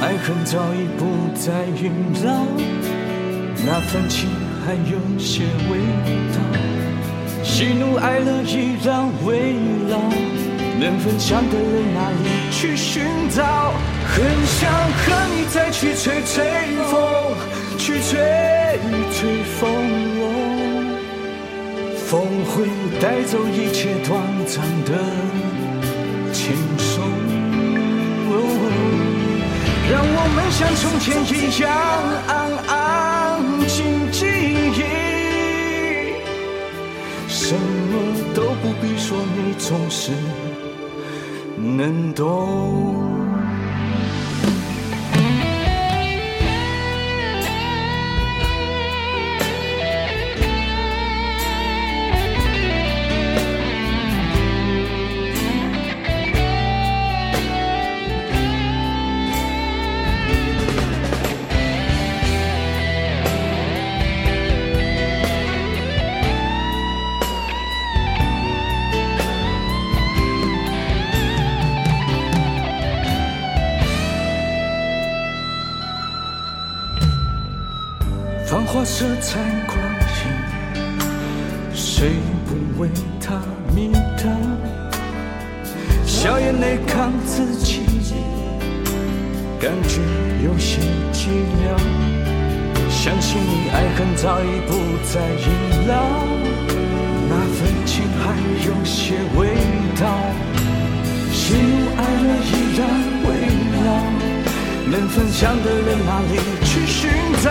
爱恨早已不再萦绕，那份情还有些味道。喜怒哀乐依然围绕，能分享的人哪里去寻找？很想和你再去吹吹风，去吹吹风。风会带走一切短暂的像从前一样安安静静，什么都不必说，你总是能懂。花色彩光影，谁不为它迷倒？笑眼泪看自己，感觉有些寂寥。想起你，爱恨早已不再萦绕，那份情还有些味道。喜怒哀乐依然围绕，能分享的人哪里去寻找？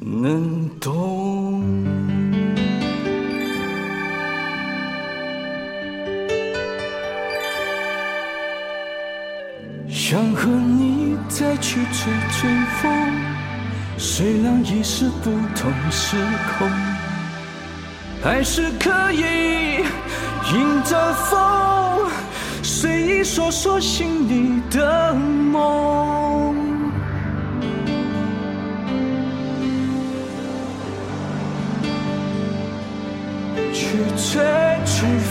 能懂。想和你再去吹吹风，虽然已是不同时空，还是可以迎着风，随意说说心里的梦。去追逐